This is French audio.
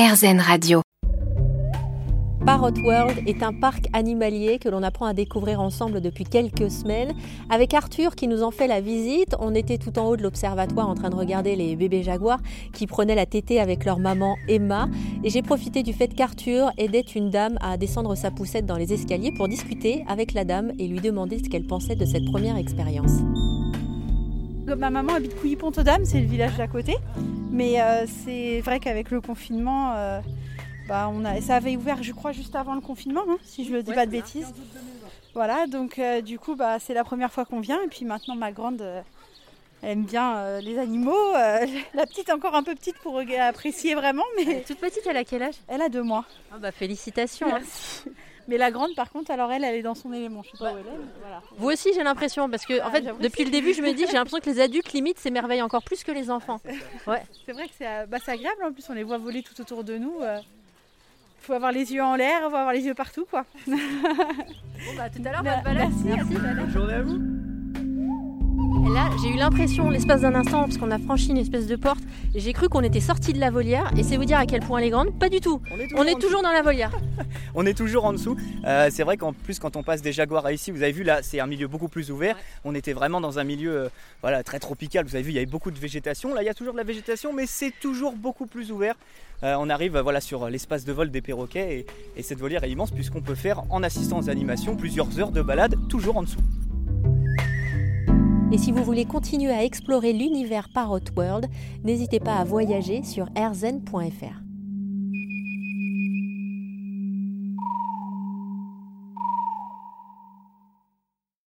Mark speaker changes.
Speaker 1: RZN Radio.
Speaker 2: Parrot World est un parc animalier que l'on apprend à découvrir ensemble depuis quelques semaines. Avec Arthur qui nous en fait la visite, on était tout en haut de l'observatoire en train de regarder les bébés jaguars qui prenaient la tétée avec leur maman Emma. Et j'ai profité du fait qu'Arthur aidait une dame à descendre sa poussette dans les escaliers pour discuter avec la dame et lui demander ce qu'elle pensait de cette première expérience.
Speaker 3: Ma maman habite Couilly-Pont-aux-Dames, c'est le village d'à côté. Mais euh, c'est vrai qu'avec le confinement, euh, bah, on a, ça avait ouvert, je crois, juste avant le confinement, hein, si je ne dis pas de bêtises. Voilà, donc euh, du coup, bah, c'est la première fois qu'on vient. Et puis maintenant, ma grande aime bien les animaux. la petite, encore un peu petite pour apprécier vraiment. Mais...
Speaker 2: toute petite, elle a quel âge?
Speaker 3: Elle a deux mois.
Speaker 2: Ah bah, félicitations. Hein.
Speaker 3: Mais la grande, par contre, alors elle, elle est dans son élément. Je sais pas où elle est.
Speaker 2: Voilà. Vous aussi, j'ai l'impression, parce que en ah, fait, depuis le début, je me dis, j'ai l'impression que les adultes limite s'émerveillent encore plus que les enfants.
Speaker 3: Ouais. C'est vrai que c'est bah, agréable. En plus, on les voit voler tout autour de nous. Il euh. faut avoir les yeux en l'air, il faut avoir les yeux partout, quoi.
Speaker 2: bon bah tout à l'heure, bonne balade.
Speaker 3: Merci, merci.
Speaker 4: Bonne journée à vous.
Speaker 2: Et là, j'ai eu l'impression, l'espace d'un instant, parce qu'on a franchi une espèce de porte, j'ai cru qu'on était sorti de la volière. Et c'est vous dire à quel point elle est grande Pas du tout. On est toujours, dans la volière.
Speaker 4: on est toujours en dessous. Euh, c'est vrai qu'en plus, quand on passe des jaguars à ici, vous avez vu là, c'est un milieu beaucoup plus ouvert. On était vraiment dans un milieu euh, voilà, très tropical. Vous avez vu, il y avait beaucoup de végétation. Là, il y a toujours de la végétation, mais c'est toujours beaucoup plus ouvert. Euh, on arrive voilà, sur l'espace de vol des perroquets et, et cette volière est immense puisqu'on peut faire en assistance d'animation plusieurs heures de balade toujours en dessous.
Speaker 2: Et si vous voulez continuer à explorer l'univers Parrot World, n'hésitez pas à voyager sur airzen.fr.